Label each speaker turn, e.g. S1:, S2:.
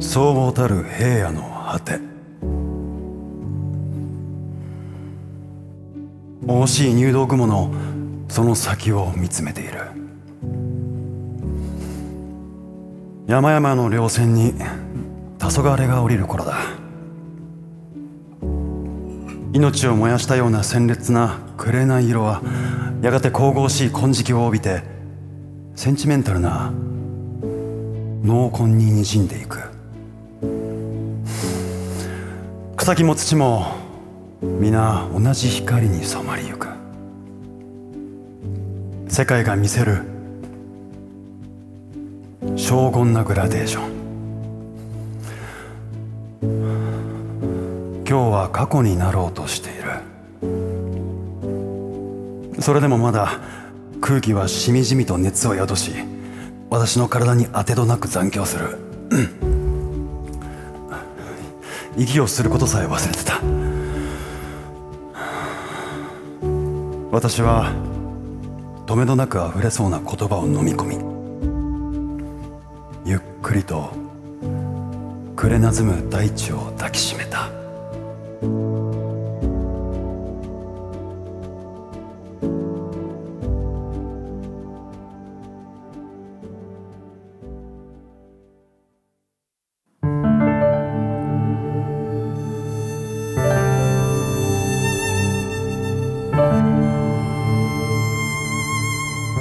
S1: そうもたる平野の果て。惜しい入道雲のその先を見つめている。山々の稜線に黄昏が降りる頃だ。命を燃やしたような鮮烈な紅色はやがて神々しい金色を帯びてセンチメンタルな濃紺ににじんでいく。草木も土も皆同じ光に染まりゆく。世界が見せる荘厳なグラデーション。今日は過去になろうとしている。それでもまだ空気はしみじみと熱を宿し私の体に当てどなく残響する。息をすることさえ忘れてた。私は止めどなく溢れそうな言葉を飲み込みゆっくりとくれなずむ大地を抱きしめた。